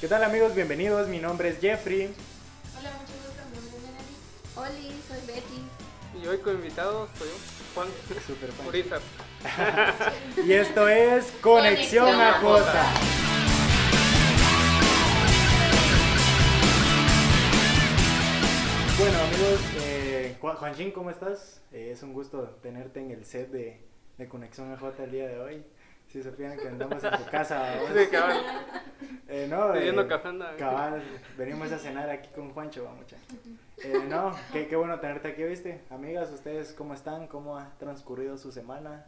¿Qué tal amigos? Bienvenidos, mi nombre es Jeffrey. Hola, mucho gusto, mi nombre es Melanie. Oli, soy Betty. Y hoy con invitado soy Juan Super. Y esto es Conexión, Conexión a Jota. Bueno amigos, Juanchín, ¿cómo estás? Eh, es un gusto tenerte en el set de, de Conexión a Jota el día de hoy. Si supieran que andamos en tu casa. Sí, cabal. Eh, no, Pidiendo eh, café anda. Cabal, venimos a cenar aquí con Juancho, mucha. Eh, no, qué, qué bueno tenerte aquí, ¿viste? Amigas, ¿ustedes cómo están? ¿Cómo ha transcurrido su semana?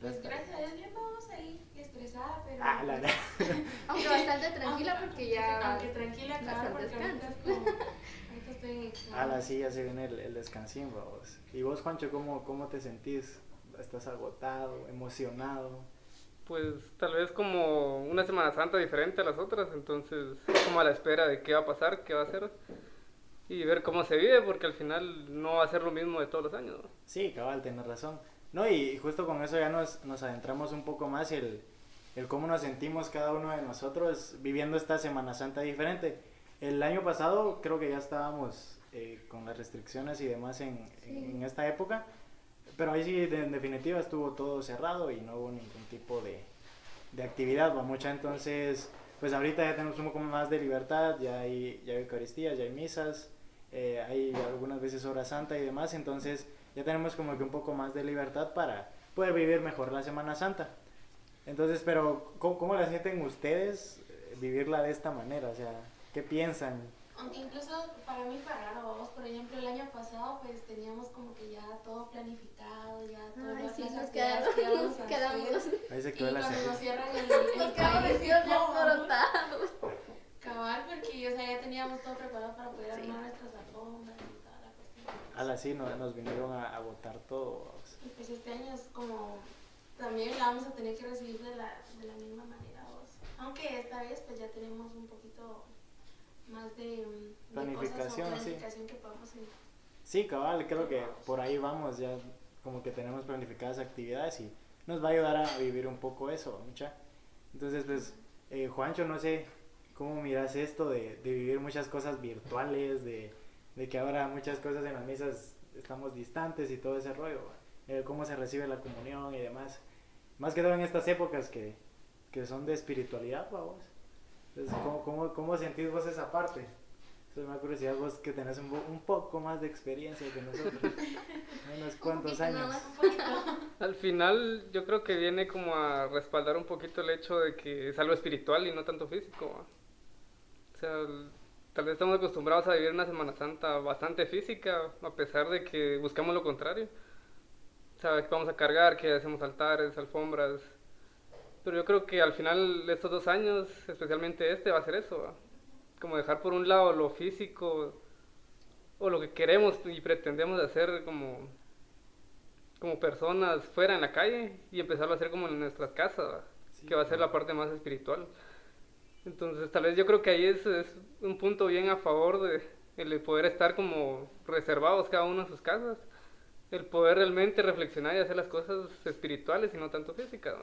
Pues gracias a Dios bien vamos ahí estresada, pero... Ah, la, la. Aunque bastante tranquila porque ya. Aunque tranquila, claro, porque ahorita, es descanso. como, estoy en examen. A la sí, ya se viene el, el descansín, vos. ¿Y vos, Juancho, cómo, cómo te sentís? ¿Estás agotado, emocionado? Pues tal vez como una Semana Santa diferente a las otras, entonces como a la espera de qué va a pasar, qué va a hacer y ver cómo se vive, porque al final no va a ser lo mismo de todos los años. ¿no? Sí, cabal, tienes razón. No, y justo con eso ya nos, nos adentramos un poco más el, el cómo nos sentimos cada uno de nosotros viviendo esta Semana Santa diferente. El año pasado creo que ya estábamos eh, con las restricciones y demás en, Sí. en esta época, pero ahí sí, en definitiva, estuvo todo cerrado y no hubo ningún tipo de, de actividad, va mucha, entonces, pues ahorita ya tenemos un poco más de libertad, ya hay, ya hay Eucaristías, ya hay misas, eh, hay algunas veces hora santa y demás, entonces ya tenemos como que un poco más de libertad para poder vivir mejor la Semana Santa. Entonces, pero ¿cómo, cómo la sienten ustedes eh, vivirla de esta manera? O sea, ¿qué piensan? Aunque incluso para mí fue raro, vamos, por ejemplo, el año pasado pues teníamos como que ya todo planificado, ya todas las sí, nos quedamos. que Nos quedamos. Ahí se Y quedó la cuando nos cierran el, el Nos quedamos vestidos no, alborotados. Cabal, porque o sea, ya teníamos todo preparado para poder Sí. armar nuestras alfombras y toda la cuestión. A la sí, no- nos vinieron a, a botar todo. Y pues este año es como, también la vamos a tener que recibir de la, de la misma manera vos. Aunque esta vez pues ya tenemos un poquito más de, mm, de Planificación, sí. que podemos hacer. Sí, cabal, creo que por ahí vamos, ya como que tenemos planificadas actividades y nos va a ayudar a vivir un poco eso, mucha. Entonces, pues, eh, Juancho, no sé cómo miras esto de, de vivir muchas cosas virtuales, de, de que ahora muchas cosas en las misas estamos distantes y todo ese rollo, eh, cómo se recibe la comunión y demás. Más que todo en estas épocas que, que son de espiritualidad, vamos. Entonces, ¿cómo, cómo, ¿cómo sentís vos esa parte? Eso me da curiosidad vos que tenés un, un poco más de experiencia que nosotros. Unos cuantos años. Al final yo creo que viene como a respaldar un poquito el hecho de que es algo espiritual y no tanto físico. O sea, tal vez estamos acostumbrados a vivir una Semana Santa bastante física, a pesar de que buscamos lo contrario. O sea, que vamos a cargar, que hacemos altares, alfombras. Pero yo creo que al final de estos dos años, especialmente este, va a ser eso. ¿va? Como dejar por un lado lo físico o lo que queremos y pretendemos hacer como como personas fuera en la calle y empezarlo a hacer como en nuestras casas, que va a ser la parte más espiritual. Entonces, tal vez yo creo que ahí es, es un punto bien a favor de el de poder estar como reservados cada uno en sus casas, el poder realmente reflexionar y hacer las cosas espirituales y no tanto físicas.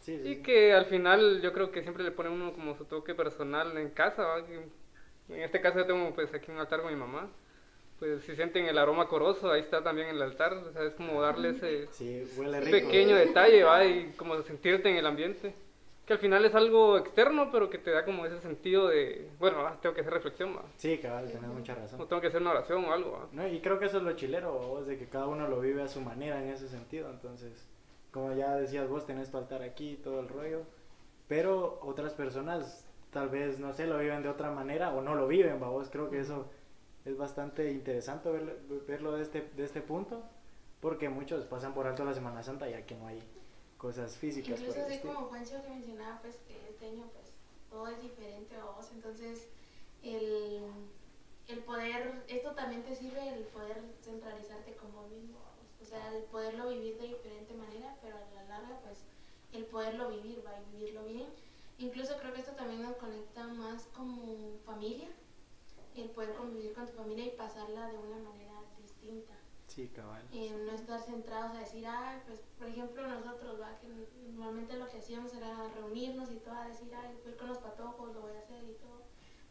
Sí, sí, Y sí. que al final yo creo que siempre le pone uno como su toque personal en casa. ¿va? En este caso yo tengo pues aquí un altar con mi mamá. Pues si sienten el aroma coroso, ahí está también el altar. O sea, es como darle ese huele un rico. pequeño detalle, ¿va? Y como sentirte en el ambiente. Que al final es algo externo, pero que te da como ese sentido de, bueno, ah, tengo que hacer reflexión, ¿va? Sí, cabal, tenés mucha O razón. tengo que hacer una oración o algo, ¿va? No, y creo que eso es lo chilero, vos, de que cada uno lo vive a su manera en ese sentido. Entonces, como ya decías vos, tenés tu altar aquí, todo el rollo. Pero otras personas tal vez, no sé, lo viven de otra manera o no lo viven, ¿va? vos. Creo que eso es bastante interesante verlo, verlo de, este, de este punto. Porque muchos pasan por alto la Semana Santa ya que no hay cosas físicas. Incluso así estilo. como Juancho que mencionaba, pues que este año pues todo es diferente a vos, entonces el, el poder, esto también te sirve el poder centralizarte con vos mismo. O sea, el poderlo vivir de diferente manera, pero a la larga pues el poderlo vivir, va, y vivirlo bien. Incluso creo que esto también nos conecta más como familia, el poder convivir con tu familia y pasarla de una manera distinta. Sí, cabal. y no estar centrados a decir, ah, pues, por ejemplo, nosotros, ¿va? que normalmente lo que hacíamos era reunirnos y todo, a decir, ah, voy con los patojos, lo voy a hacer y todo.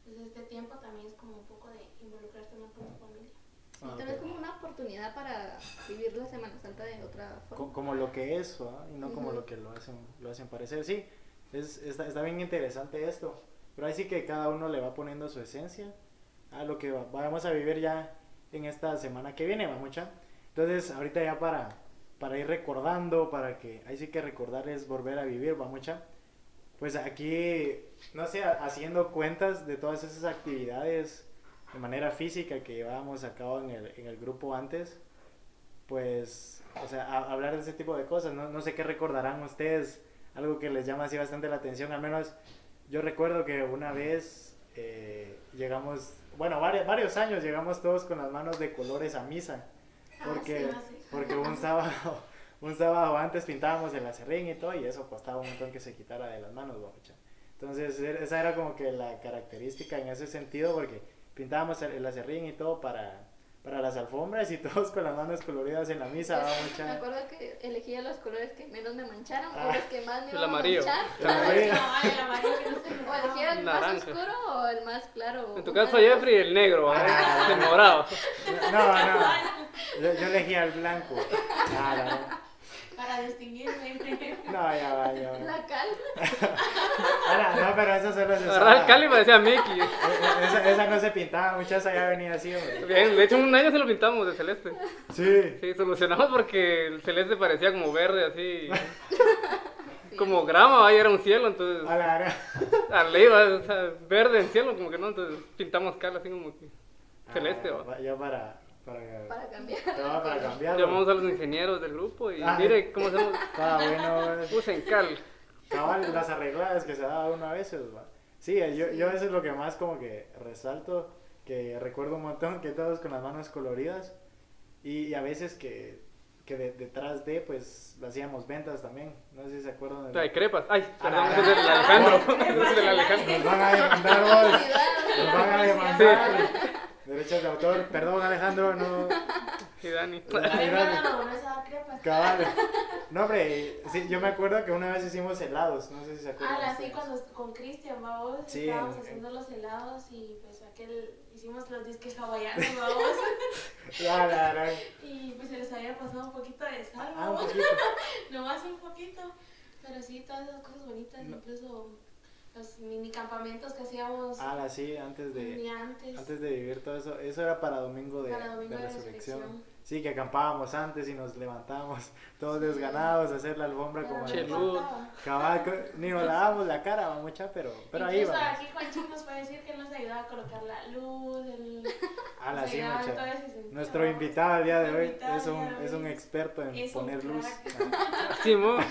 Entonces, este tiempo también es como un poco de involucrarte más con tu familia. Sí, Ah, tal ok. vez como una oportunidad para vivir la Semana Santa de otra forma. como lo que es, ¿va? y no como Ujú. lo que lo hacen, lo hacen parecer. Sí, es, está, está bien interesante esto, pero ahí sí que cada uno le va poniendo su esencia a lo que va- vamos a vivir ya en esta semana que viene, va mucha. Entonces, ahorita ya para, para ir recordando, para que, ahí sí que recordar es volver a vivir, va mucha. Pues aquí, no sé, ha- haciendo cuentas de todas esas actividades de manera física que llevábamos a cabo en el, en el grupo antes, pues, o sea, a- hablar de ese tipo de cosas, no, no sé qué recordarán ustedes, algo que les llama así bastante la atención, al menos yo recuerdo que una vez eh, llegamos, bueno, varios, varios años llegamos todos con las manos de colores a misa, Ah, porque, sí, ah, sí. porque un sábado, un sábado antes pintábamos el acerrín y todo, y eso costaba un montón que se quitara de las manos. Entonces, er- esa era como que la característica en ese sentido, porque pintábamos el el acerrín y todo para, para las alfombras y todos con las manos coloridas en la misa, Me babucha. acuerdo que elegía los colores que menos me mancharan Ah. o los que más me El iban a amarillo. manchar. El amarillo. No, el amarillo que no se O elegía el más Naranja. oscuro o el más claro. En tu caso, Jeffrey, el negro. Ah. el morado. No, no, yo, yo elegía el blanco. Ah, no, Para distinguirme. no, ya va, ya va. La cal. Ah, no, pero eso solo se el usaba. cali y parecía Mickey. Eh, eh, Esa, esa no se pintaba, muchas ya venía así, hombre. Bien, de hecho, un año se lo pintamos de celeste. Sí. Sí, solucionamos porque el celeste parecía como verde, así. Sí. Como grama, ¿va? y era un cielo, entonces. A la. Arriba, o sea, verde en cielo, como que no, entonces pintamos cal así como que. Celeste, Ah, ¿va? va- Ya para. Para, Para cambiar. No, para cambiarlo. Llamamos a los ingenieros del grupo y Ah. mire cómo hacemos. Estaba bueno. eh. Usen cal. Cabal, las arregladas que se daba uno a veces, va. Sí, yo, yo eso es lo que más como que resalto, que recuerdo un montón, que todos con las manos coloridas y, y a veces que, que de- detrás de, pues, hacíamos ventas también, no sé si se acuerdan de... Trae crepas. Ay, perdón, Ah. ese es del Alejandro. Ese es del Alejandro. Nos van a demandar vos, Cuidado. nos van a demandar. Derechos de autor, perdón Alejandro, no... Y Dani. Ay, bueno, no se da crepas. Cabal. No, hombre, sí, yo me acuerdo que una vez hicimos helados, no sé si se acuerdan. Ah, así ustedes. cuando con Cristian, vamos, Sí, estábamos en- haciendo los helados y pues aquel, hicimos los disques hawaianos, vamos, Ah, la, la. y pues se les había pasado un poquito de sal, Ah, un vamos, poquito. nomás un poquito, pero sí, todas esas cosas bonitas, No. incluso los mini campamentos que hacíamos Ah, la, sí, antes de... antes, Antes de vivir todo eso, eso era para domingo de, para domingo de de resurrección. resurrección. Sí, que acampábamos antes y nos levantábamos todos desganados a hacer la alfombra Pero como faltaba. cabal, ni nos lavábamos la cara, va mucha, pero, pero ahí vamos. aquí Juanchín nos puede decir que él nos ayudaba a colocar la luz, el... A la sí, mucha. Nuestro invitado al día de hoy es un, es un experto en es un poner luz. Ah. Simón.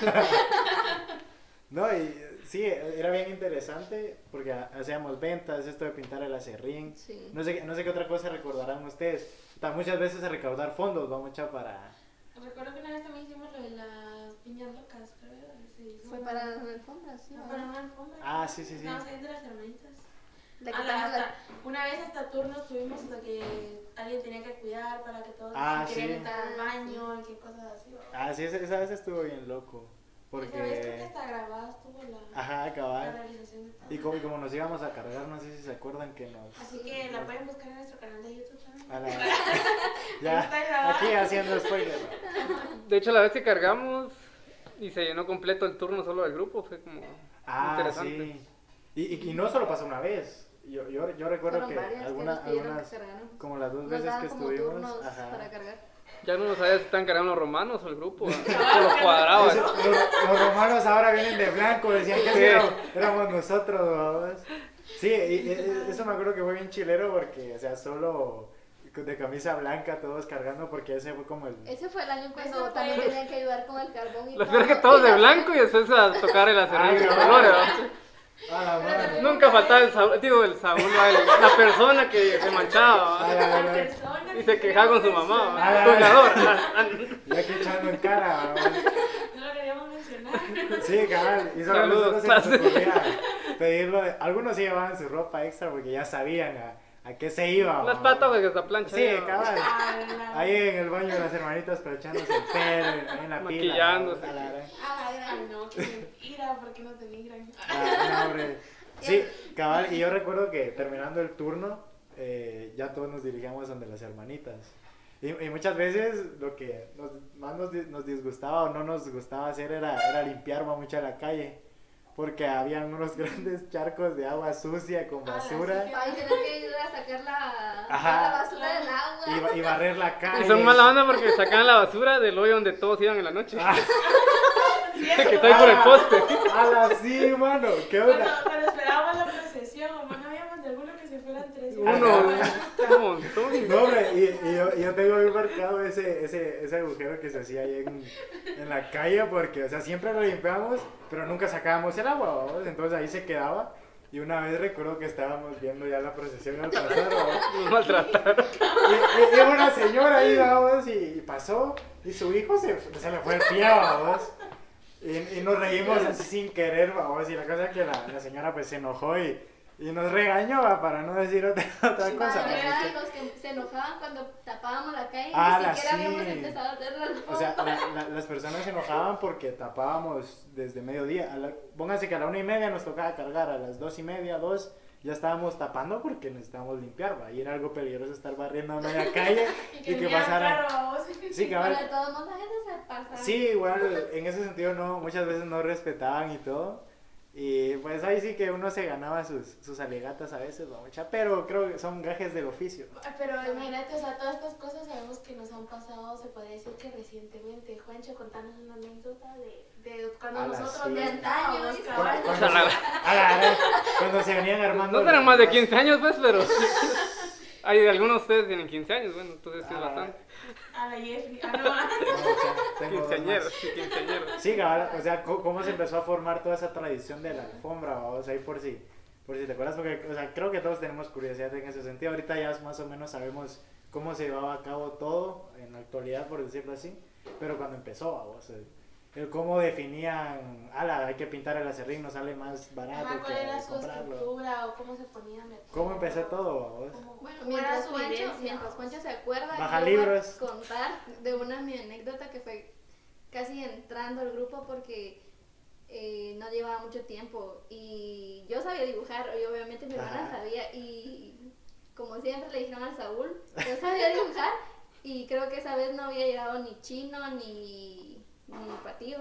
No, y sí, era bien interesante porque ha- hacíamos ventas, esto de pintar el acerrín. Sí. No sé, no sé qué otra cosa recordarán ustedes. Ta- Muchas veces a recaudar fondos, va mucha para... Recuerdo que una vez también hicimos lo de las piñas locas, creo. Sí, Fue una- para las alfombras, sí. fue ¿no? para una alfombra. Ah, sí, sí, sí. Ahí entre las hermanitas. Ah, la- quitamos la- hasta- una vez hasta turnos tuvimos hasta que alguien tenía que cuidar para que todos Ah, querían sí. entrar al Ah, baño y qué cosas así. ¿va? Ah, sí, esa, esa vez estuvo bien loco. Vez creo que Porque... hasta grabada estuvo la, Ajá, la cabal. realización de. Y como, y como nos íbamos a cargar, no sé si se acuerdan que nos... Así que la pueden buscar en nuestro canal de YouTube también. A la- Ya, está aquí haciendo spoiler. De hecho, la vez que cargamos y se llenó completo el turno solo del grupo, fue como Ah, interesante. sí. Y, y, y no solo pasó una vez. Yo, yo, yo recuerdo Fueron que alguna- nos algunas, que cargáramos. como las dos Nos veces que como estuvimos, ajá. para cargar. Ya no sabía si están cargando los romanos o el grupo. Se los cuadraba. Eso, los, los romanos ahora vienen de blanco, decían que Sí. éramos, éramos nosotros, vamos. Sí, y, y- eso me acuerdo que fue bien chilero porque, o sea, solo de camisa blanca todos cargando porque ese fue como el... Ese fue el año cuando Ese también fue- tenían que ayudar con el carbón y Lo todo. que todos de blanco y después a tocar el acerrín Ay, de no. colores. Nunca faltaba el Saúl, digo, el Saúl, la persona que se manchaba y que se quejaba con su mamá. Jugador. Ah, ah. Y aquí echando en cara. No lo queríamos mencionar. Sí, cabal. Y solo Saludos, nosotros se nos clase. ocurría pedirlo. de- Algunos sí llevaban su ropa extra porque ya sabían a, a qué se iba. Las patas de esa plancha. Sí, cabal. Ahí en el baño las hermanitas planchándose el pelo, ahí en la pila. Maquillándose. a la gran- a la gran, no, que ira, porque no te migran. Ah, no, hombre. Sí, cabal, y yo recuerdo que terminando el turno, eh, ya todos nos dirigíamos donde las hermanitas. Y, y muchas veces lo que nos, más nos, di- nos disgustaba o no nos gustaba hacer era, era limpiar mucho la calle. Porque habían unos grandes charcos de agua sucia con Ah, basura. sí. Ahí tener que ir a sacar la, Ajá. la basura del agua. Y, ba- y barrer la calle. Y son mala onda porque sacan la basura del hoyo donde todos iban en la noche. Ah, que está ahí por el poste. ala, sí, mano. ¿Qué onda? cuando esperábamos la procesión, o no habíamos de alguno que se fueran tres. Uno, un montón. No, hombre, y, y yo, yo tengo bien marcado ese, ese, ese agujero que se hacía ahí en, en la calle porque, o sea, siempre lo limpiamos, pero nunca sacábamos el agua, ¿vamos? Entonces ahí se quedaba. Y una vez recuerdo que estábamos viendo ya la procesión al pasar, ¿vamos? Nos maltrataron. Y, y- y una señora ahí, vamos, y, y pasó, y su hijo se, se le fue el pie, vamos. Y, y nos reímos así sin querer, vamos, y la cosa es que la, la señora pues se enojó y, y nos regañó, para no decir otra, otra cosa. Madre, ¿va? eran los que se enojaban cuando tapábamos la calle Ah, ni siquiera sí. habíamos empezado a O sea, la- la- las personas se enojaban porque tapábamos desde mediodía. A la- pónganse que a la una y media nos tocaba cargar, a las dos y media, dos, ya estábamos tapando porque necesitábamos limpiar, ¿va? Y era algo peligroso estar barriendo a media calle y que pasara. Sí, cabal. de. Sí, igual, en ese sentido no, muchas veces no respetaban y todo. Y pues ahí sí que uno se ganaba sus, sus alegatas a veces, mucha, pero creo que son gajes del oficio. Pero imagínate, o sea, todas estas cosas sabemos que nos han pasado, se podría decir que recientemente. Juancho, contanos una anécdota de, de cuando nosotros sí. de cabal. Cuando, se, a la- a la- cuando se venían armando. No serán más de las- 15 años, pues, pero. Hay algunos de ustedes tienen 15 años, bueno, entonces sí es Ah, bastante. A la Jeffrey. Ah, no. No, Quinceañeros, sí, quinceañeros. Sí, o sea, cómo se empezó a formar toda esa tradición de la alfombra, vamos ahí por si, por si te acuerdas, porque, o sea, creo que todos tenemos curiosidad en ese sentido. Ahorita ya más o menos sabemos cómo se llevaba a cabo todo en la actualidad, por decirlo así, pero cuando empezó, vamos, el, el cómo definían, ala, hay que pintar el acerrín, nos sale más barato Ajá, ¿Cuál que era su comprarlo. estructura o cómo se empezó todo, Bueno, mientras Juancho, mientras Juancho se acuerda, Baja yo voy a libros. contar de una mi anécdota que fue casi entrando al grupo porque eh, no llevaba mucho tiempo y yo sabía dibujar y obviamente mi hermana Ajá. sabía y como siempre le dijeron al Saúl, yo sabía dibujar y creo que esa vez no había llegado ni chino ni, ni patío.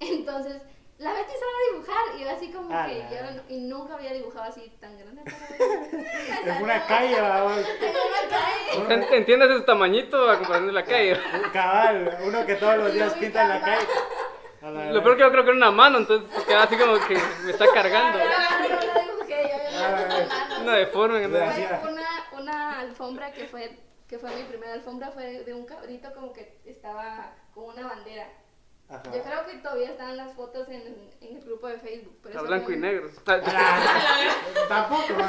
Entonces, la Betty sabe dibujar y yo así como que yo y nunca había dibujado así tan grande. En una calle, vamos. En una calle. Ent- ¿Entiendes ese tamañito a comparación de la calle? Un cabal, uno que todos los días pinta en la mi calle. La Lo peor que yo creo que era una mano, entonces queda así como que me está cargando. Ah, Ah, Una deforme. ¿no? una, una alfombra que fue, que fue mi primera alfombra, fue de un cabrito como que estaba con una bandera. Ajá. Yo creo que todavía están las fotos en, en el grupo de Facebook. pero eso blanco no- y negro. Ah, Tampoco, ¿no?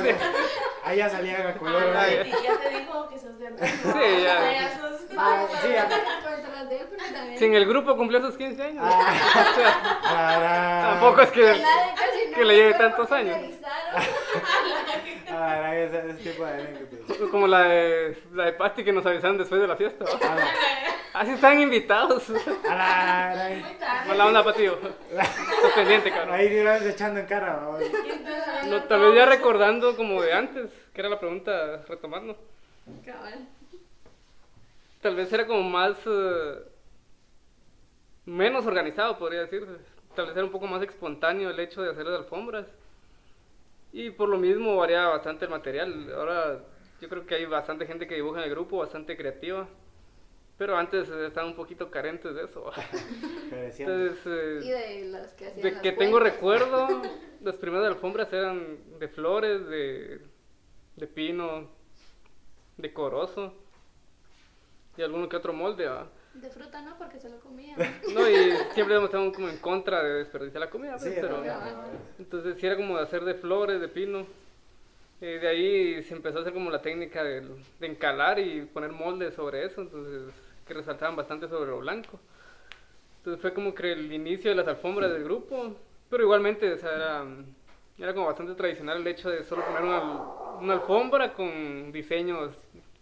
Ahí ya salía a color. Ah, y ya te dijo que sos de. Sí, ya. Payasos. Ah, sí, ya. Si en el grupo cumplió sus 15 años. Ah, Tampoco es que. Que le lleve tantos años. Ah, ese, ese tipo de anécdotas. Como la de, la de Patty que nos avisaron después de la fiesta. ¿va? A la- Así están invitados. a la- a la-. Mala onda, Pati. Estás pendiente, cabrón. Ahí ibas echando en cara. ¿no? Tal vez ya recordando como de antes, que era la pregunta retomando. Cabal. Tal vez era como más. eh, menos organizado, podría decirse. Tal vez era un poco más espontáneo el hecho de hacer las alfombras. Y por lo mismo variaba bastante el material. Ahora yo creo que hay bastante gente que dibuja en el grupo, bastante creativa. Pero antes estaban un poquito carentes de eso. Entonces, eh, Y de los que hacían de las que tengo recuerdo, las primeras alfombras eran de flores, de, de pino, de corozo y alguno que otro molde. ¿va? De fruta no, porque se lo comía. No, y siempre hemos estado como en contra de desperdiciar la comida, pues, Sí, pero entonces sí era como de hacer de flores, de pino. Eh, de ahí se empezó a hacer como la técnica de, de encalar y poner moldes sobre eso, entonces que resaltaban bastante sobre lo blanco. Entonces fue como que el inicio de las alfombras del grupo, pero igualmente o sea, era, era como bastante tradicional el hecho de solo poner una, una alfombra con diseños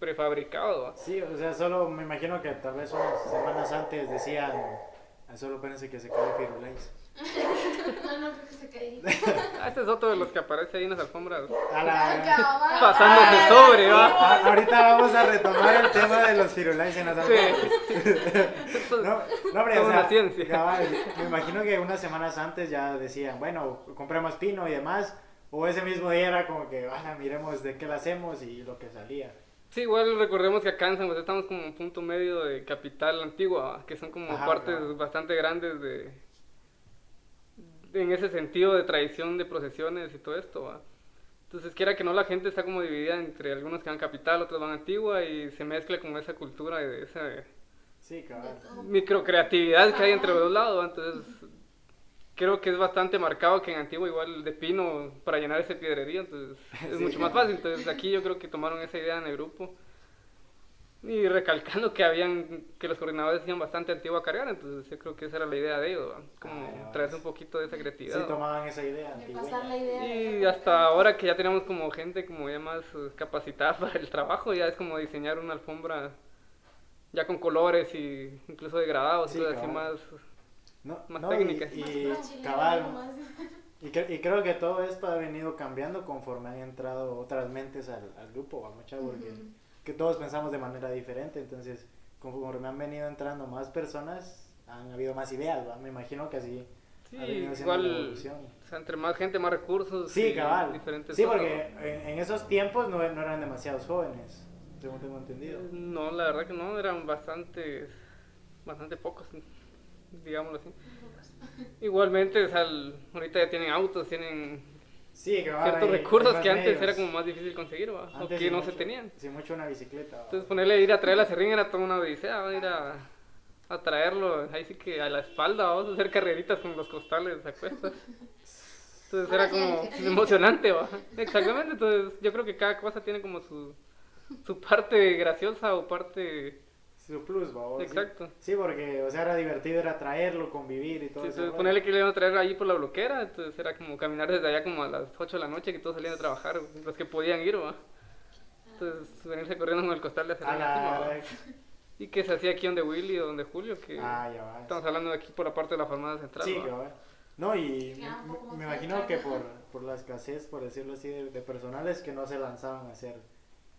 prefabricados. ¿va? Sí, o sea, solo me imagino que tal vez unas semanas antes decían, "Ah, solo espérense que se cae Firulais. No, no, porque se caí. Ah, este es otro de los que aparece ahí en las alfombras. A la- Cabal. Pasándose sobre, va. a- ahorita vamos a retomar el tema de los Firulais en las Sí. alfombras. No, no, hombre, Toda o sea, una ciencia. cabal, me imagino que unas semanas antes ya decían, bueno, compremos pino y demás. O ese mismo día era como que, "Ah, miremos de qué la hacemos y lo que salía. Sí, igual recordemos que acá en San José estamos como en punto medio de capital antigua, que son como Ajá, partes claro. bastante grandes de, en ese sentido de tradición de procesiones y todo esto. ¿va? Entonces, quiera que no, la gente está como dividida entre algunos que van capital, otros van antigua y se mezcla como esa cultura y de esa Sí, De todo. microcreatividad que hay entre los dos lados. ¿va? Entonces, creo que es bastante marcado que en Antigua igual de pino para llenar ese piedrería, entonces es Sí. mucho más fácil. Entonces, aquí yo creo que tomaron esa idea en el grupo. Y recalcando que habían que los coordinadores hacían bastante antigua a cargar, entonces yo creo que esa era la idea de ellos, ¿va? como Ah, traerse un poquito de esa Sí, creatividad. ¿va? tomaban esa idea la idea. de Y hasta ahora que ya tenemos como gente como ya más eh, capacitada para el trabajo, ya es como diseñar una alfombra ya con colores y incluso degradados Sí, y cosas así más. No, más no, técnicas. Y, Más y chileno, cabal, más- y, cre- y creo que todo esto ha venido cambiando conforme han entrado otras mentes al, al grupo, ¿va, mucha? Porque Ujú. que todos pensamos de manera diferente, entonces conforme han venido entrando más personas, han habido más ideas, ¿va? Me imagino que así Sí, ha venido siendo la igual, evolución. o sea, entre más gente, más recursos. Sí, y cabal. Diferentes Sí, cosas, porque en, en esos tiempos no, no eran demasiados jóvenes, según tengo entendido. No, la verdad que no, eran bastante, bastante pocos, digámoslo así. Igualmente, o sea, el- ahorita ya tienen autos, tienen Sí, cabal. ciertos hay- recursos hay que antes medios. era como más difícil conseguir, ¿va? o que no mucho- se tenían. Sí, mucho una bicicleta. ¿va? Entonces ponerle ir a traer la serrín era toda una odisea, ¿va? ir a, a traerlo, ahí sí que a la espalda, vamos a hacer carreritas con los costales a cuestas. Entonces era como ejercicio. emocionante, ¿va? Exactamente, entonces yo creo que cada cosa tiene como su, su parte graciosa o parte... Su plus, ¿va? Sí. Exacto. Sí, porque, o sea, era divertido, era traerlo, convivir y todo Sí, eso. entonces ponerle que le iban a traer ahí por la bloquera, entonces era como caminar desde allá como a las 8 de la noche que todos salían a trabajar, los que podían ir, ¿va? Entonces venirse corriendo con el costal de A serrín la- encima. Y que se hacía aquí donde Willy o donde Julio, que Ah, ya va. estamos hablando de aquí por la parte de la farmacia central. Sí, ¿va? No, y me, me imagino que por, por la escasez, por decirlo así, de, de personales que no se lanzaban a hacer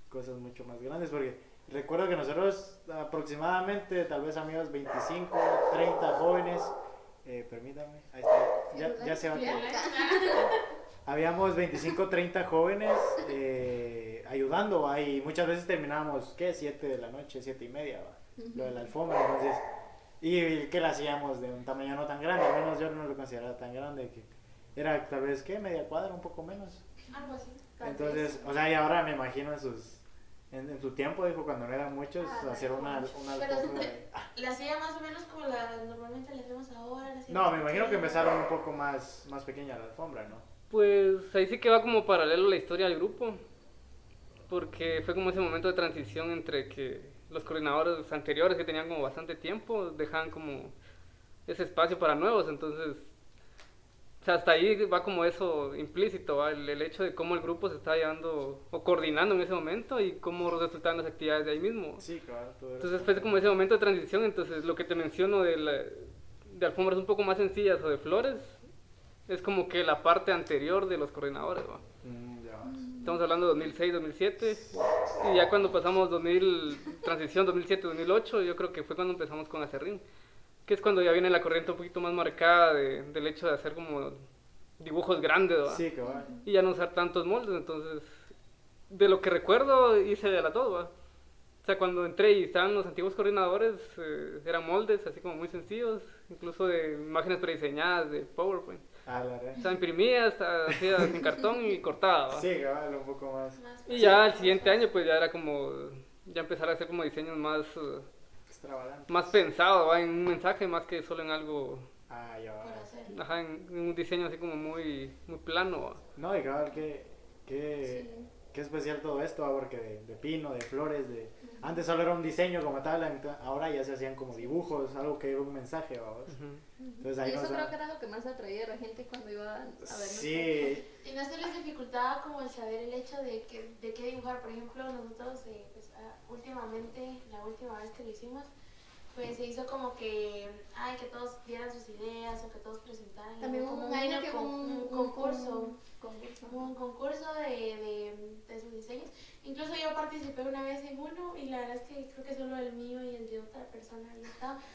cosas mucho más grandes, porque recuerdo que nosotros aproximadamente, tal vez amigos, 25, 30 jóvenes, eh, permítame, ahí está, ya, ya se va Habíamos 25, 30 jóvenes eh, ayudando, ¿va? y muchas veces terminábamos, ¿qué? 7 de la noche, 7 y media, ¿va? lo de la alfombra, entonces, y que la hacíamos de un tamaño no tan grande, al menos yo no lo consideraba tan grande, que era tal vez, ¿qué? Media cuadra, un poco menos. Algo así. Entonces, o sea, y ahora me imagino sus, en, en su tiempo, dijo, cuando no eran muchos, Ah, hacer una, una Pero de- ah, Le hacía más o menos como la, normalmente le hacemos ahora. No, me imagino que empezaron un poco más, más pequeña la alfombra, ¿no? Pues ahí sí que va como paralelo la historia del grupo, porque fue como ese momento de transición entre que los coordinadores anteriores que tenían como bastante tiempo dejaban como ese espacio para nuevos, entonces o sea, hasta ahí va como eso implícito, ¿va? El, el hecho de cómo el grupo se está llevando o coordinando en ese momento y cómo resultaban las actividades de ahí mismo. Sí, claro. todo Entonces fue como ese momento de transición, entonces lo que te menciono de, la- de alfombras un poco más sencillas o de flores es como que la parte anterior de los coordinadores, ¿va? Mm, ya. Estamos hablando de 2006, 2007 y ya cuando pasamos 2000, transición 2007, 2008, yo creo que fue cuando empezamos con Acerrín, que es cuando ya viene la corriente un poquito más marcada de- del hecho de hacer como dibujos grandes, ¿va? Sí, cabal. y ya no usar tantos moldes, entonces de lo que recuerdo hice de la todo, ¿va? O sea, cuando entré y estaban los antiguos coordinadores, eh, eran moldes así como muy sencillos, incluso de imágenes prediseñadas de PowerPoint. Ah, la red. O sea, imprimías, está- hacías en cartón y cortada, ¿va? Sí, cabal, un poco más Y ya el siguiente año pues ya era como, ya empezar a hacer como diseños más, eh, extravagante. más pensados, ¿va? En un mensaje más que solo en algo, Ah, ya va. ajá, en, en un diseño así como muy, muy plano, ¿va? No, y cabal, que, que Sí. Qué especial todo esto, ah, porque de, de pino, de flores, de... Antes solo era un diseño como tal, ahora ya se hacían como dibujos, algo que era un mensaje, vamos. Ujú. Entonces Y ahí eso nos creo que era lo que más atraía a la gente cuando iba a ver Sí, Y no se les dificultaba como el saber el hecho de, que, de qué dibujar. Por ejemplo, nosotros eh, pues, ah, últimamente, la última vez que lo hicimos, pues se hizo como que, ay, que todos dieran sus ideas o que todos presentaran. También como un año que con- hubo un, concurso. concurso. Un concurso de, de, de sus diseños. Incluso yo participé una vez en uno y la verdad es que creo que solo el mío y el de otra persona había estado.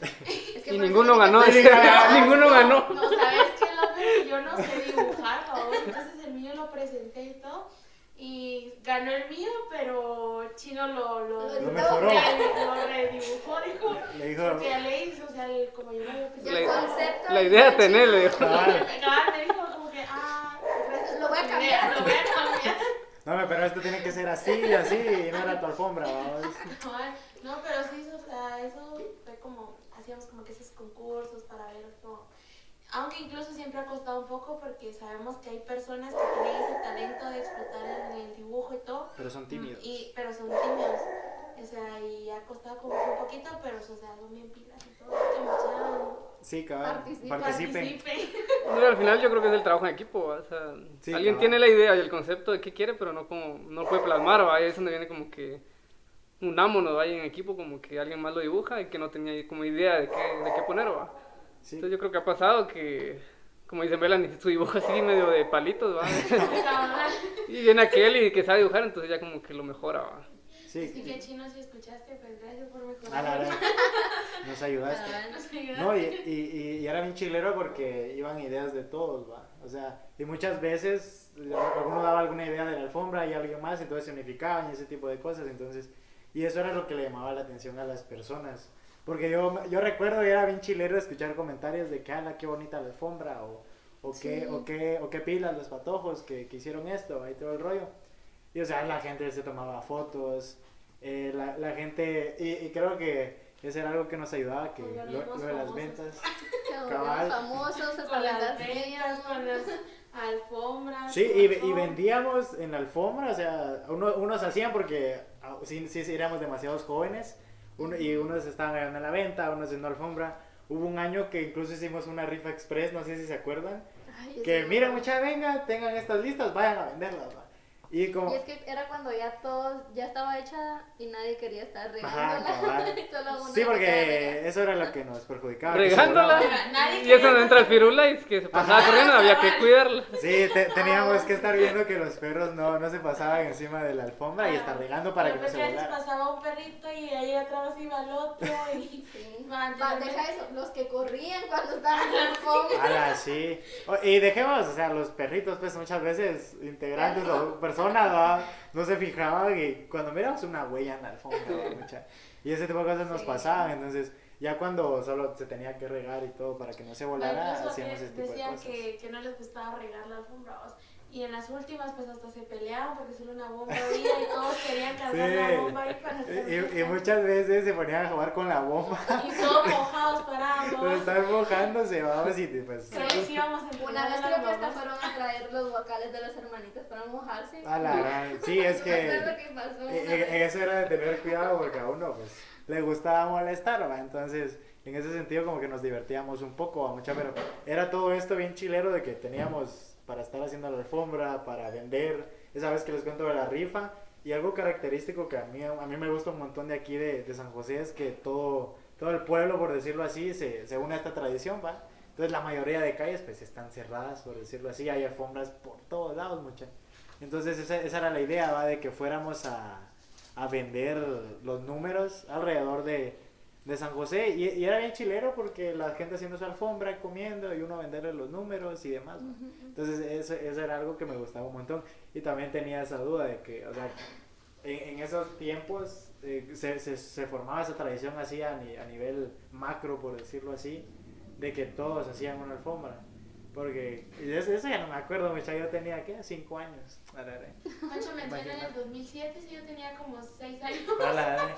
Es que Y ninguno ganó, dice, ninguno ganó. No, ¿sabes qué? Lo que yo no sé dibujar, favor. Entonces el mío lo presenté y todo. Y ganó el mío, pero Chino lo, lo, Lo Lo mejoró. lo redibujó, dijo. le dijo, Porque le hizo, o sea, el- como yo lo había Y el La- concepto. La idea de tenerle, digo. "Cabal, Cabal, me dijo como que, ah, gracias Lo voy a cambiar. Lo voy a cambiar. no, pero esto tiene que ser así, así, y no era tu alfombra, vamos. Cabal, No, pero sí, o sea, eso fue como, hacíamos como que esos concursos para ver como... Aunque incluso siempre ha costado un poco porque sabemos que hay personas que tienen ese talento de explotar en el dibujo y todo, Pero son tímidos. y, pero son tímidos. O sea, y ha costado como un poquito, pero o sea, son bien pilas y todo. Que mucha Sí, cabal, Participen. participen. No, al final yo creo que es el trabajo en equipo, o sea, Sí, alguien cabal. tiene la idea y el concepto de qué quiere, pero no como no lo puede plasmar, ¿va? ahí es donde viene como que unámonos, ¿va? Y en equipo como que alguien más lo dibuja y que no tenía como idea de qué, de qué poner, ¿va? Sí. Entonces yo creo que ha pasado que, como dice Melanie, su dibujo así medio de palitos, ¿va? y viene aquel y que sabe dibujar, entonces ya como que lo mejora, ¿va? Sí, Así que chino, si escuchaste, pues gracias por mejorar. a la verdad, nos ayudaste. Cabal. Nos ayudaste. No, y, y, y- y era bien chilero porque iban ideas de todos, va. O sea, y muchas veces alguno daba alguna idea de la alfombra y alguien más, entonces se unificaban y ese tipo de cosas. Entonces, y eso era lo que le llamaba la atención a las personas. Porque yo, yo recuerdo que era bien chilero escuchar comentarios de que, ala, qué bonita la alfombra, o, o, qué, Sí. o, qué, o qué pilas los patojos que, que hicieron esto, ahí todo el rollo. Y o sea, la gente se tomaba fotos, eh, la, la gente, y, y creo que eso era algo que nos ayudaba, que lo, lo de las ventas. Cabal. famosos hasta con las las ventas, con las alfombras. Sí, y, y vendíamos en la alfombra, o sea, uno, unos hacían porque ah, sí, sí, sí éramos demasiados jóvenes, uno, y unos estaban ganando en la venta, unos en la alfombra. Hubo un año que incluso hicimos una rifa express, no sé si se acuerdan, Ay, que mira mucha venga, tengan estas listas, vayan a venderlas. va". Y como... Y es que era cuando ya todo, ya estaba hecha y nadie quería estar Ajá, regándola. Solo uno Sí, porque eso era lo que nos perjudicaba. Regándola. Nadie Y es donde quería- entra el firulais que se pasaba Ajá. corriendo, había que cuidarla. Sí, te- teníamos que estar viendo que los perros no, no se pasaban encima de la alfombra y estar regando para que no se a veces volara. pasaba un perrito y ahí atrás iba el otro y... Sí. Man, Va, deja eso, los que corrían cuando estaban en el fondo. Ala, sí. O- Y dejemos, o sea, los perritos, pues muchas veces integrantes o personas ¿va? no se fijaban y cuando miramos una huella en la alfombra, y ese tipo de cosas nos Sí. pasaban. Entonces, ya cuando solo se tenía que regar y todo para que no se volara, hacíamos que ese tipo de decían cosas. que, que no les gustaba regar la alfombra. o sea, Y en las últimas pues hasta se peleaban porque solo una bomba había y todos querían cargar Sí. la bomba ahí para Y, y muchas veces se ponían a jugar con la bomba, Y todos mojados pero parados. estaban mojándose, vamos, y pues... Creo que sí íbamos a Una vez creo que hasta fueron a traer los guacales de las hermanitas para mojarse. A la gran- sí, es que... me acuerdo qué pasó. Eh, una eh, vez. eso era de tener cuidado porque a uno pues le gustaba molestar, ¿va? Entonces, en ese sentido como que nos divertíamos un poco, a mucha, pero era todo esto bien chilero de que teníamos para estar haciendo la alfombra, para vender, esa vez que les cuento de la rifa, y algo característico que a mí, a mí me gusta un montón de aquí de, San José es que todo, todo el pueblo, por decirlo así, se, se une a esta tradición, ¿va? Entonces la mayoría de calles pues están cerradas, por decirlo así, hay alfombras por todos lados, mucha. Entonces esa, esa era la idea, ¿va? De que fuéramos a, a vender los números alrededor de, de San José. Y, y era bien chilero porque la gente haciendo su alfombra, comiendo y uno venderle los números y demás. ¿va? Entonces eso, eso era algo que me gustaba un montón. Y también tenía esa duda de que, o sea, en, en esos tiempos eh, se, se, se formaba esa tradición así a, ni- a nivel macro, por decirlo así, de que todos hacían una alfombra. Porque eso, eso ya no me acuerdo, mucha, yo tenía, ¿qué? Cinco años. Pancho menciona en el Imagínate. 2007, sí, yo tenía como 6 años. la-.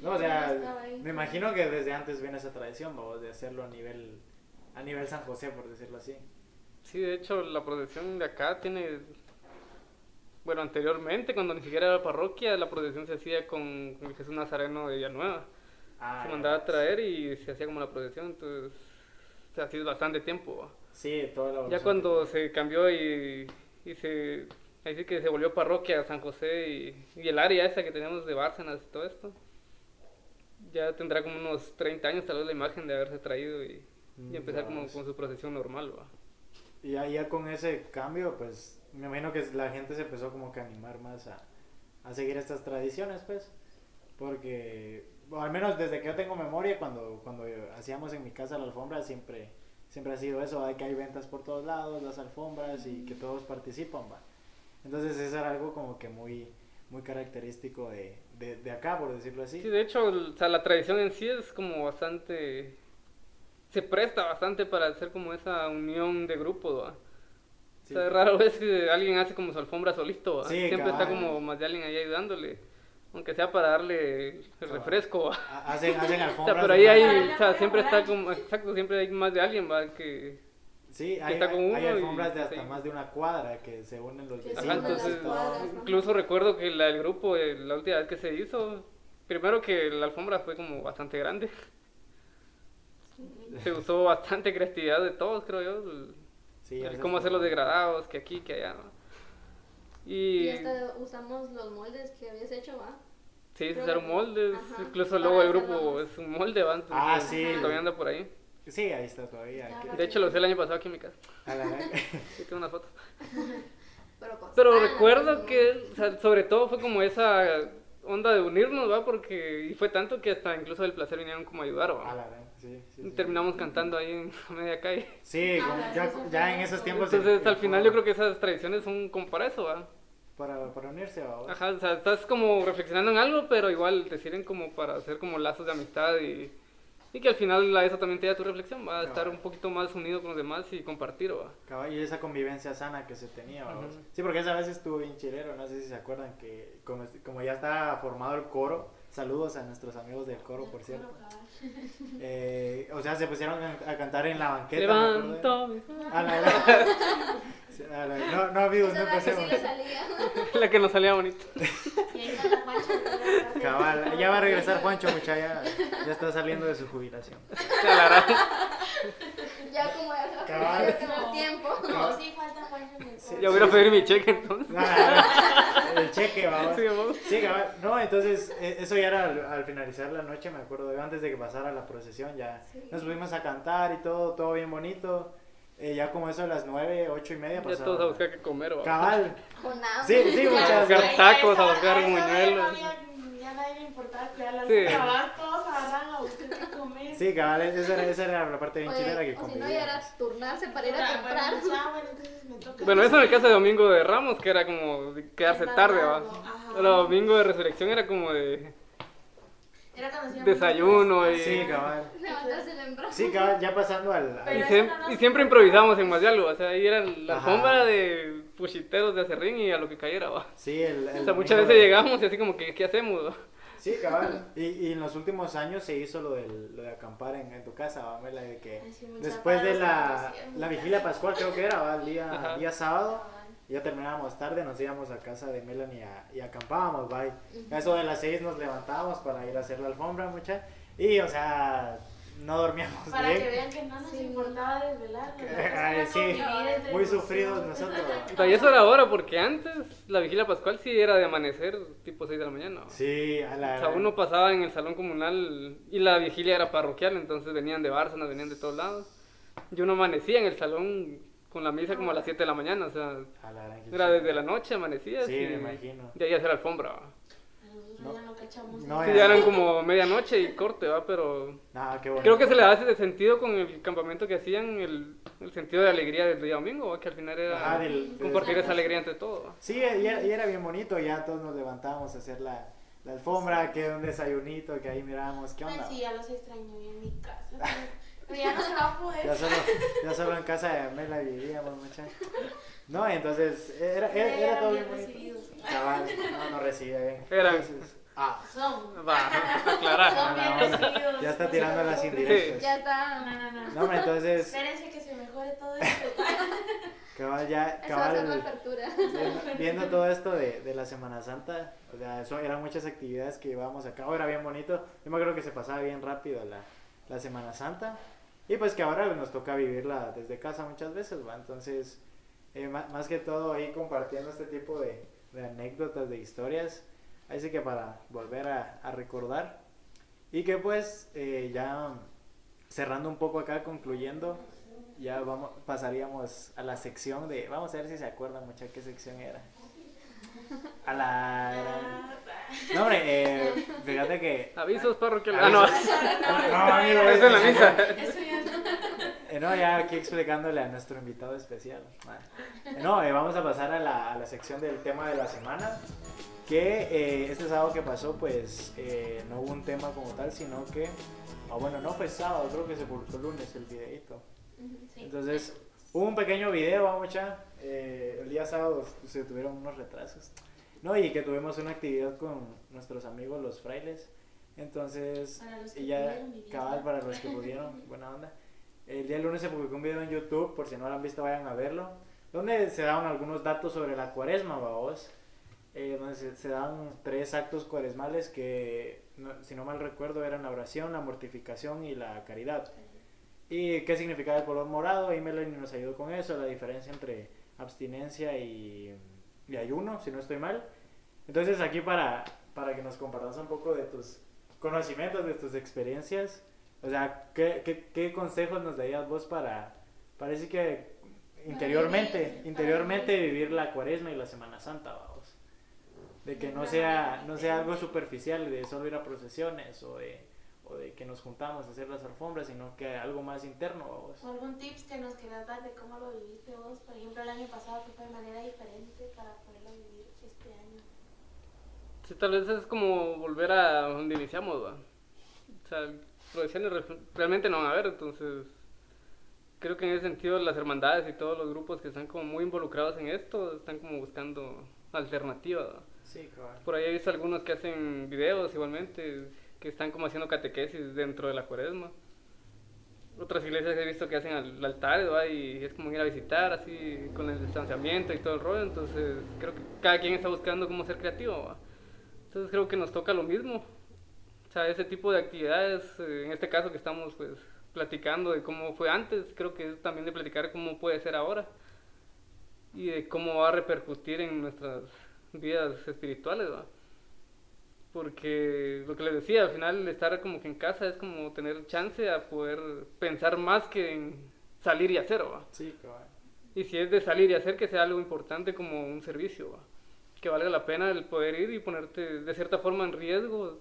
No, o sea, me imagino que desde antes viene esa tradición, vamos, de hacerlo a nivel, a nivel San José, por decirlo así. Sí, de hecho, la procesión de acá tiene bueno, anteriormente, cuando ni siquiera era parroquia, la procesión se hacía con, con el Jesús Nazareno de Villanueva. Ah, se mandaba a traer y se hacía como la procesión, entonces, o sea, así es bastante tiempo. ¿va? Sí, toda la Ya cuando se cambió y, y se, ahí sí que se volvió parroquia San José y, y el área esa que teníamos de Bárcenas y todo esto, ya tendrá como unos 30 años tal vez la imagen de haberse traído y, y empezar como con su procesión normal. ¿va? Y ya, ya con ese cambio, pues me imagino que la gente se empezó como que a animar más a, a seguir estas tradiciones, pues. Porque, o al menos desde que yo tengo memoria, cuando, cuando hacíamos en mi casa la alfombra, siempre, siempre ha sido eso, de que hay ventas por todos lados, las alfombras y que todos participan, va. Entonces eso era algo como que muy, muy característico de, de, de acá, por decirlo así. Sí, de hecho, o sea, la tradición en sí es como bastante, se presta bastante para hacer como esa unión de grupo. ¿va? Sí. O sea, es raro vez que alguien hace como su alfombra solito, ¿va? Sí, siempre está cabal. como más de alguien ahí ayudándole, aunque sea para darle el refresco. Hacen, hacen O sea, alfombras. pero ahí hay, o sea, siempre está como, exacto, siempre hay más de alguien, ¿va? Que, Sí, hay, está con hay- uno hay y- alfombras de hasta sí. más de una cuadra que se unen los vecinos. ajá, incluso recuerdo que la del grupo, eh, la última vez que se hizo, primero que la alfombra fue como bastante grande. Se usó bastante creatividad de todos, creo yo. el- Sí, el cómo hacer los degradados, que aquí, que allá. ¿no? Y, Y hasta usamos los moldes que habías hecho, ¿va? sí, se usaron moldes, ajá, incluso el del hacerlo grupo es un molde, ¿va? Entonces, Ah, sí. Todavía anda por ahí. Sí, ahí está todavía. De hecho, lo usé el año pasado aquí en mi casa. a la- Sí, tengo unas fotos. Pero, recuerdo ¿no? que, o sea, sobre todo fue como esa onda de unirnos, ¿va? Porque, y fue tanto que hasta incluso del placer vinieron como a ayudar, a ¿va? la- sí, sí, terminamos cantando ahí en a media calle. Sí, Ah, como ya, ya en esos tiempos. Entonces, el- al final yo creo que esas tradiciones son como para eso, ¿va? Para, para unirse, ¿va? Ajá, o sea, estás como reflexionando en algo, pero igual te sirven como para hacer como lazos de amistad y, y que al final a eso también te da tu reflexión, va a estar un poquito más unido con los demás y compartir, va. Cabal, Y esa convivencia sana que se tenía, ¿va? Ujú. Sí, porque esa vez estuvo bien chilero, no sé si se acuerdan que como, como ya estaba formado el coro, saludos a nuestros amigos del coro, por cierto. Eh, o sea, se pusieron a, a cantar en la banqueta. Levanto A la- a la- no, no, amigos, no era la que sí empecemos. le salía. la que nos salía bonito. Cabal, ya va a regresar Juancho, muchacha, ya, ya está saliendo de su jubilación. Ya como ya va Cabal. tiempo. No, sí falta Juancho Sí. Ya voy a ir a pedir mi cheque entonces. Ah, el cheque, vamos. Sí, cabal. No, entonces eh, eso ya era al, al finalizar la noche, me acuerdo, yo antes de que pasara la procesión, ya Sí. nos fuimos a cantar y todo, todo bien bonito. Eh, ya como eso a las nueve, ocho y media Ya pasaba. todos a buscar qué comer, va. Cabal. Sí, sí, Ya, muchas ya, buscar ya, tacos, ya, a buscar ya, ya, buñuelos. Ya, había- ya nadie le importaba cuidar la Sí. alfombra, todos agarran a buscar qué comer. Sí, cabal, esa era, esa era la parte bien Oye, chilera que o si no, ya convivíamos. era turnarse para ir a Bueno, comprar. bueno, ya, bueno, entonces me toca. Bueno, eso en el caso de Domingo de Ramos, que era como quedarse tarde, va. ajá. Pero Domingo de Resurrección era como de Era cuando desayuno y... Sí, cabal. Levantarse temprano. Sí, cabal, ya pasando al... al- Y, siem- y siempre improvisamos en algo, o sea, ahí era la Ajá. alfombra de puchiteros de acerrín y a lo que cayera, va. Sí, el, el O sea, muchas veces de- llegamos y así como que, ¿qué hacemos? va? Sí, cabal. Y, y en los últimos años se hizo lo, del, lo de acampar en, en tu casa, ¿va? Mela, de que Ay, sí, después de la, la vigilia pascual, creo que era, ¿va? El día, Ajá. día sábado, ya terminábamos tarde, nos íbamos a casa de Melanie a- y acampábamos, ¿va? Y a eso de las seis nos levantábamos para ir a hacer la alfombra, mucha. Y, o sea, no dormíamos Para bien. que vean que no nos Sí. importaba desvelar. Ay, sí, muy sufridos nosotros. Y eso era ahora, porque antes la vigilia pascual sí era de amanecer, tipo 6 de la mañana. Sí, a la... O sea, uno pasaba en el salón comunal y la vigilia era parroquial, entonces venían de Bárcenas, venían de todos lados. Y uno amanecía en el salón con la misa como a las 7 de la mañana, o sea, a la gran era sí. desde la noche, amanecías Sí, y me imagino. de ahí hacer alfombra. va. Nosotros ya no cachamos. No, Sí, ya- eran como medianoche y corte, va, pero No, qué bueno. creo que se le da ese sentido con el campamento que hacían, el, el sentido de alegría del día domingo, va, que al final era Ajá, del- del- compartir esa alegría entre todos. va. Sí, y era, y era bien bonito, ya todos nos levantábamos a hacer la, la alfombra, que un desayunito, que ahí mirábamos, ¿qué Ay, onda? sí, ya los extraño en mi casa. Pero ya no se va a poder. Ya solo, ya solo en casa de Mela vivíamos, mucha. No, entonces, era, era, era Eran todo bien bien bonito. Cabal, no, no recibía bien. Eran. Entonces, ah, Son. Va, aclarar. Son bien no, recibidos. ya está tirando las indirectas. Ya está. No, no, no. No, entonces, Espérense que se mejore todo esto. cabal ya, Eso va a ser la cabal, apertura. viendo, viendo todo esto de, de la Semana Santa, o sea, eso eran muchas actividades que llevábamos a cabo, era bien bonito. Yo me acuerdo que se pasaba bien rápido la, la Semana Santa. Y pues que ahora nos toca vivirla desde casa muchas veces, ¿va? Entonces, eh, ma- más, que todo ahí compartiendo este tipo de, de anécdotas, de historias, así que para volver a, a recordar. Y que pues eh, ya cerrando un poco acá, concluyendo, ya vamos, pasaríamos a la sección de, vamos a ver si se acuerdan mucha qué sección era. A la... No, hombre, eh, fíjate que... Avisos parroquiales. Ah, no. No, no, amigo, Eso en la eh, misa. Eh, no, ya aquí explicándole a nuestro invitado especial. Eh, No, eh, vamos a pasar a la, a la sección del tema de la semana. Que este sábado que pasó, pues no hubo un tema como tal, sino que. ah, bueno, no fue sábado, creo que se publicó el lunes el videito. Sí. Entonces, hubo un pequeño video, vamos ya. el día sábado se tuvieron unos retrasos. No, y que tuvimos una actividad con nuestros amigos los frailes. Entonces, vivir. cabal, para los que pudieron, buena onda. El día lunes se publicó un video en YouTube, por si no lo han visto, vayan a verlo. Donde se daban algunos datos sobre la cuaresma, vamos. Eh, donde se, se dan tres actos cuaresmales que, no- si no mal recuerdo, eran la oración, la mortificación y la caridad. ¿Y qué significaba el color morado? Ahí Melanie nos ayudó con eso, la diferencia entre abstinencia y, y ayuno, si no estoy mal. Entonces aquí para, para que nos compartas un poco de tus conocimientos, de tus experiencias, o sea, ¿qué, qué, qué consejos nos darías vos para, parece que interiormente, vivir, para interiormente vivir. vivir la cuaresma y la Semana Santa, vamos? De que no sea, no sea algo diferente. superficial de solo ir a procesiones o de, o de que nos juntamos a hacer las alfombras, sino que algo más interno, vamos. ¿O algún tips que nos quieras dar de cómo lo viviste vos? Por ejemplo, el año pasado que fue de manera diferente para poderlo vivir este año. Sí, tal vez es como volver a donde iniciamos, ¿va? O sea, re- realmente no van a haber, entonces creo que en ese sentido las hermandades y todos los grupos que están como muy involucrados en esto están como buscando alternativas. ¿va? Sí, cabal. Por ahí he visto algunos que hacen videos igualmente, que están como haciendo catequesis dentro de la cuaresma. Otras iglesias he visto que hacen al altar ¿va? y es como ir a visitar así con el distanciamiento y todo el rollo, entonces creo que cada quien está buscando cómo ser creativo. ¿va? Entonces creo que nos toca lo mismo. O sea, ese tipo de actividades, eh, en este caso que estamos pues platicando de cómo fue antes, creo que es también de platicar cómo puede ser ahora y de cómo va a repercutir en nuestras vidas espirituales, ¿va? Porque lo que les decía, al final estar como que en casa es como tener chance a poder pensar más que en salir y hacer, ¿va? Sí. Y si es de salir y hacer, que sea algo importante como un servicio, ¿va? que valga la pena el poder ir y ponerte de cierta forma en riesgo,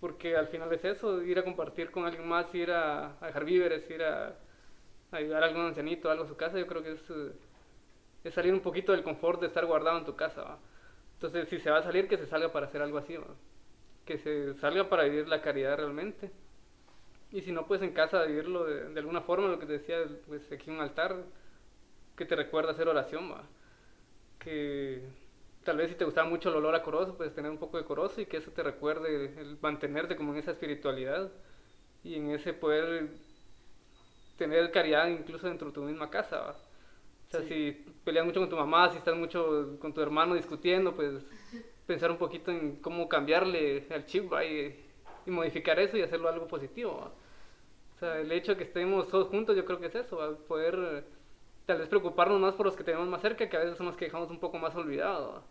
porque al final es eso, ir a compartir con alguien más, ir a, dejar víveres, ir a, ayudar a algún ancianito, algo a su casa, yo creo que es, eh, es salir un poquito del confort de estar guardado en tu casa. ¿va? Entonces, si se va a salir, que se salga para hacer algo así, ¿va? que se salga para vivir la caridad realmente. Y si no, pues en casa vivirlo de, de alguna forma, lo que te decía, pues aquí un altar que te recuerda hacer oración, va. Que tal vez si te gustaba mucho el olor a corozo, pues tener un poco de corozo y que eso te recuerde el mantenerte como en esa espiritualidad y en ese poder tener caridad incluso dentro de tu misma casa, va. O sea, Sí. si peleas mucho con tu mamá, si estás mucho con tu hermano discutiendo, pues pensar un poquito en cómo cambiarle al chip ¿va? y, y modificar eso y hacerlo algo positivo. ¿va? O sea, el hecho de que estemos todos juntos, yo creo que es eso, ¿va? poder tal vez preocuparnos más por los que tenemos más cerca, que a veces son los que dejamos un poco más olvidados.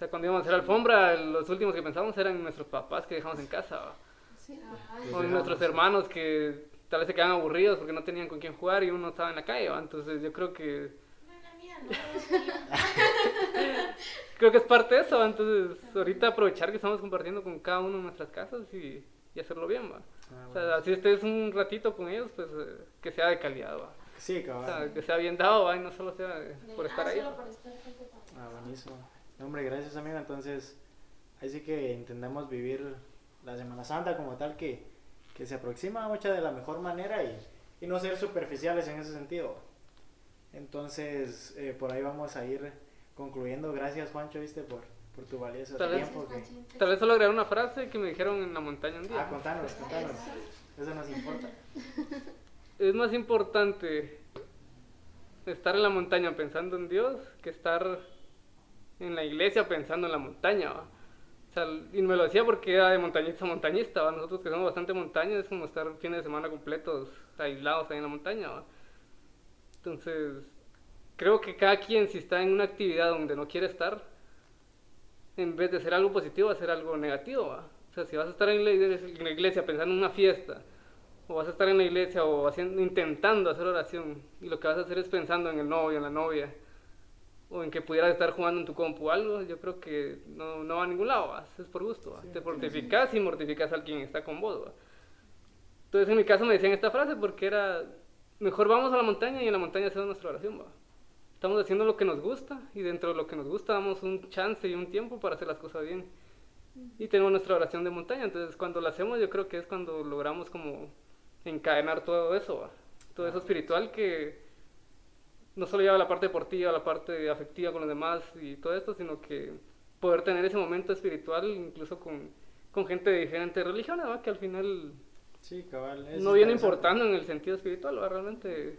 Sea, cuando íbamos a hacer alfombra, los últimos que pensamos eran nuestros papás que dejamos en casa, ¿va? Sí. Ajá. O nuestros sí. hermanos que tal vez se quedaban aburridos porque no tenían con quién jugar y uno estaba en la calle, ¿va? Entonces yo creo que No, la mía no, la mía. creo que es parte de eso, ¿va? entonces ahorita aprovechar que estamos compartiendo con cada uno de nuestras casas y, y hacerlo bien, ¿va? Ah, O sea, así estés un ratito con ellos, pues eh, que sea de calidad, ¿va? Sí, O sea, que sea bien dado, ¿va? Y no solo sea De- por estar ah, ahí. solo ¿va? por estar con tu papá. Ah, buenísimo. No, hombre, gracias amigo. Entonces, ahí sí que intentamos vivir la Semana Santa como tal que, que se aproxima mucha de la mejor manera y, y no ser superficiales en ese sentido. Entonces, eh, por ahí vamos a ir concluyendo. Gracias Juancho, viste, por, por tu valioso Tal vez- tiempo. que- Tal vez solo agregar una frase que me dijeron en la montaña un día. Ah, contanos, contanos. Eso nos importa. Es más importante estar en la montaña pensando en Dios que estar en la iglesia pensando en la montaña. ¿va? O sea, y me lo decía porque era de montañista a montañista. ¿va? Nosotros que somos bastante montaña es como estar fines de semana completos aislados ahí en la montaña. ¿va? Entonces, creo que cada quien si está en una actividad donde no quiere estar, en vez de ser algo positivo, hacer algo negativo. ¿va? O sea, si vas a estar en la, en la iglesia pensando en una fiesta, o vas a estar en la iglesia o haciendo, intentando hacer oración, y lo que vas a hacer es pensando en el novio, en la novia, o en que pudieras estar jugando en tu compu algo, yo creo que no, no va a ningún lado, ¿va? es por gusto. ¿va? Te mortificas y mortificas a quien está con vos. ¿va? Entonces en mi caso me decían esta frase porque era, mejor vamos a la montaña y en la montaña hacemos nuestra oración. ¿va? Estamos haciendo lo que nos gusta y dentro de lo que nos gusta damos un chance y un tiempo para hacer las cosas bien. Y tenemos nuestra oración de montaña, entonces cuando la hacemos yo creo que es cuando logramos como encadenar todo eso, ¿va? todo eso espiritual que no solo lleva la parte deportiva, la parte afectiva con los demás y todo esto, sino que poder tener ese momento espiritual incluso con, con gente de diferentes religiones, ¿va? que al final Sí, cabal. es no viene importando en el sentido espiritual, ¿va? realmente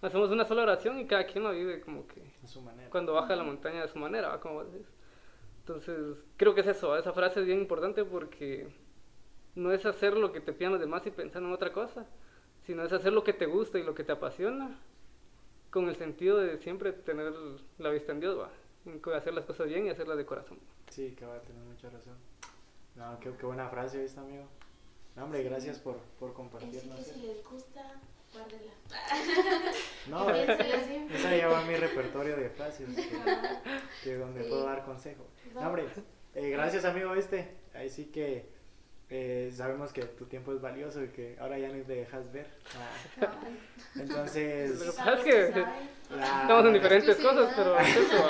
hacemos una sola oración y cada quien la vive como que A su manera. cuando baja la montaña de su manera, ¿va? como decís. Entonces, creo que es eso, ¿va? esa frase es bien importante porque no es hacer lo que te pidan los demás y pensar en otra cosa, sino es hacer lo que te gusta y lo que te apasiona, con el sentido de siempre tener la vista en Dios, ¿va? hacer las cosas bien y hacerlas de corazón. Sí, cabal, tienes mucha razón. No, qué, qué buena frase, ¿viste, amigo? No, hombre, gracias por, por compartirnos. que si les gusta, guárdela. No, esa ya va a mi repertorio de frases, que, que donde Sí. puedo dar consejo. No, hombre, eh, gracias, amigo, ¿viste? Ahí sí que eh, sabemos que tu tiempo es valioso y que ahora ya ni te dejas ver. Ah, Lo Entonces, que pasa es que la- estamos en diferentes cosas, pero es eso.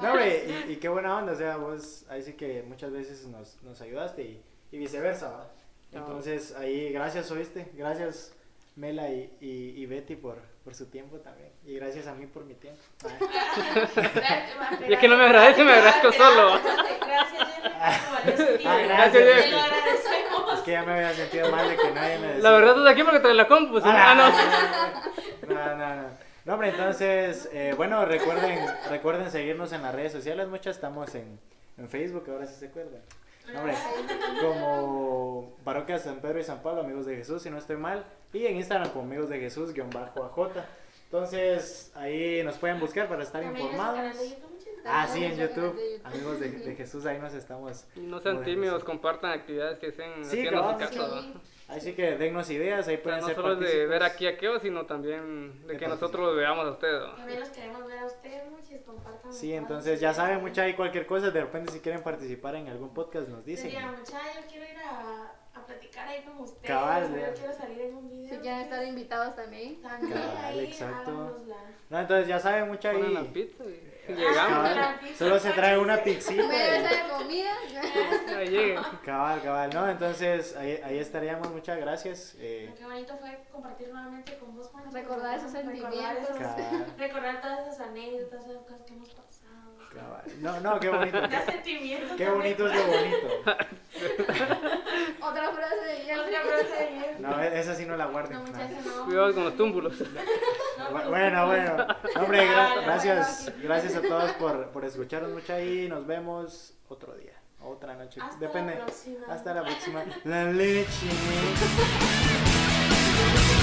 No, hombre, y, y qué buena onda, o sea, vos ahí sí que muchas veces nos, nos ayudaste y, y viceversa, ¿va? No. Entonces, ahí, gracias, oíste, gracias Mela y, y, y Betty por, por su tiempo también, y gracias a mí por mi tiempo. Ah, Y es que no me agradece, me agradezco solo. Gracias, Jenny. Ah, gracias, es que ya me había sentido mal de que nadie me decía. La verdad estás aquí porque traes la compu, si no- ah, no. no, no, no. No, hombre, entonces, eh, bueno, recuerden, recuerden seguirnos en las redes sociales, muchas estamos en, en Facebook, ahora sí se acuerdan. Hombre, como Parroquia San Pedro y San Pablo, amigos de Jesús, si no estoy mal, y en Instagram como amigos de Jesús, guion bajo AJ. Entonces, ahí nos pueden buscar para estar informados. Ah, sí, en YouTube, amigos de, de Jesús, ahí nos estamos. No sean tímidos, compartan actividades que estén Sí, haciendo casa. sí. Así que dennos ideas, ahí O sea, pueden no ser solo de ver aquí a Keo, sino también de De que nosotros los veamos a ustedes. ¿va? También los queremos ver a ustedes, muchos compartan. Sí, entonces ya saben, mucha y cualquier cosa, de repente si quieren participar en algún podcast nos dicen. Sería mucha, yo quiero ir a, a platicar ahí con ustedes. Cabal, yo quiero salir en un video. Si quieren estar invitados también. También Cabal, ahí, exacto. háganosla. No, entonces ya saben, mucha Ponen la pizza y Ah, llegamos. pizza, solo se trae una y- de comida. Ahí. Cabal, cabal, ¿no? Entonces ahí, ahí estaríamos, muchas gracias. eh, Qué bonito fue compartir nuevamente con vos, Juan. Recordar esos Recordar sentimientos. esos- cabal, Recordar todas esas anécdotas, esas cosas que hemos pasado. cabal. No, no, qué bonito. Qué bonito es lo bonito. Otra frase de Jenny. Otra frase de. No, e- esa sí no la guarden. No, no. muchachos, no. Cuidado con los túmbulos. Bu- Bueno, bueno. No, Hombre, gra- Vale, gracias, gracias a todos por, por escucharnos mucho y nos vemos otro día, otra noche. Hasta Depende. la. Hasta la próxima. La leche.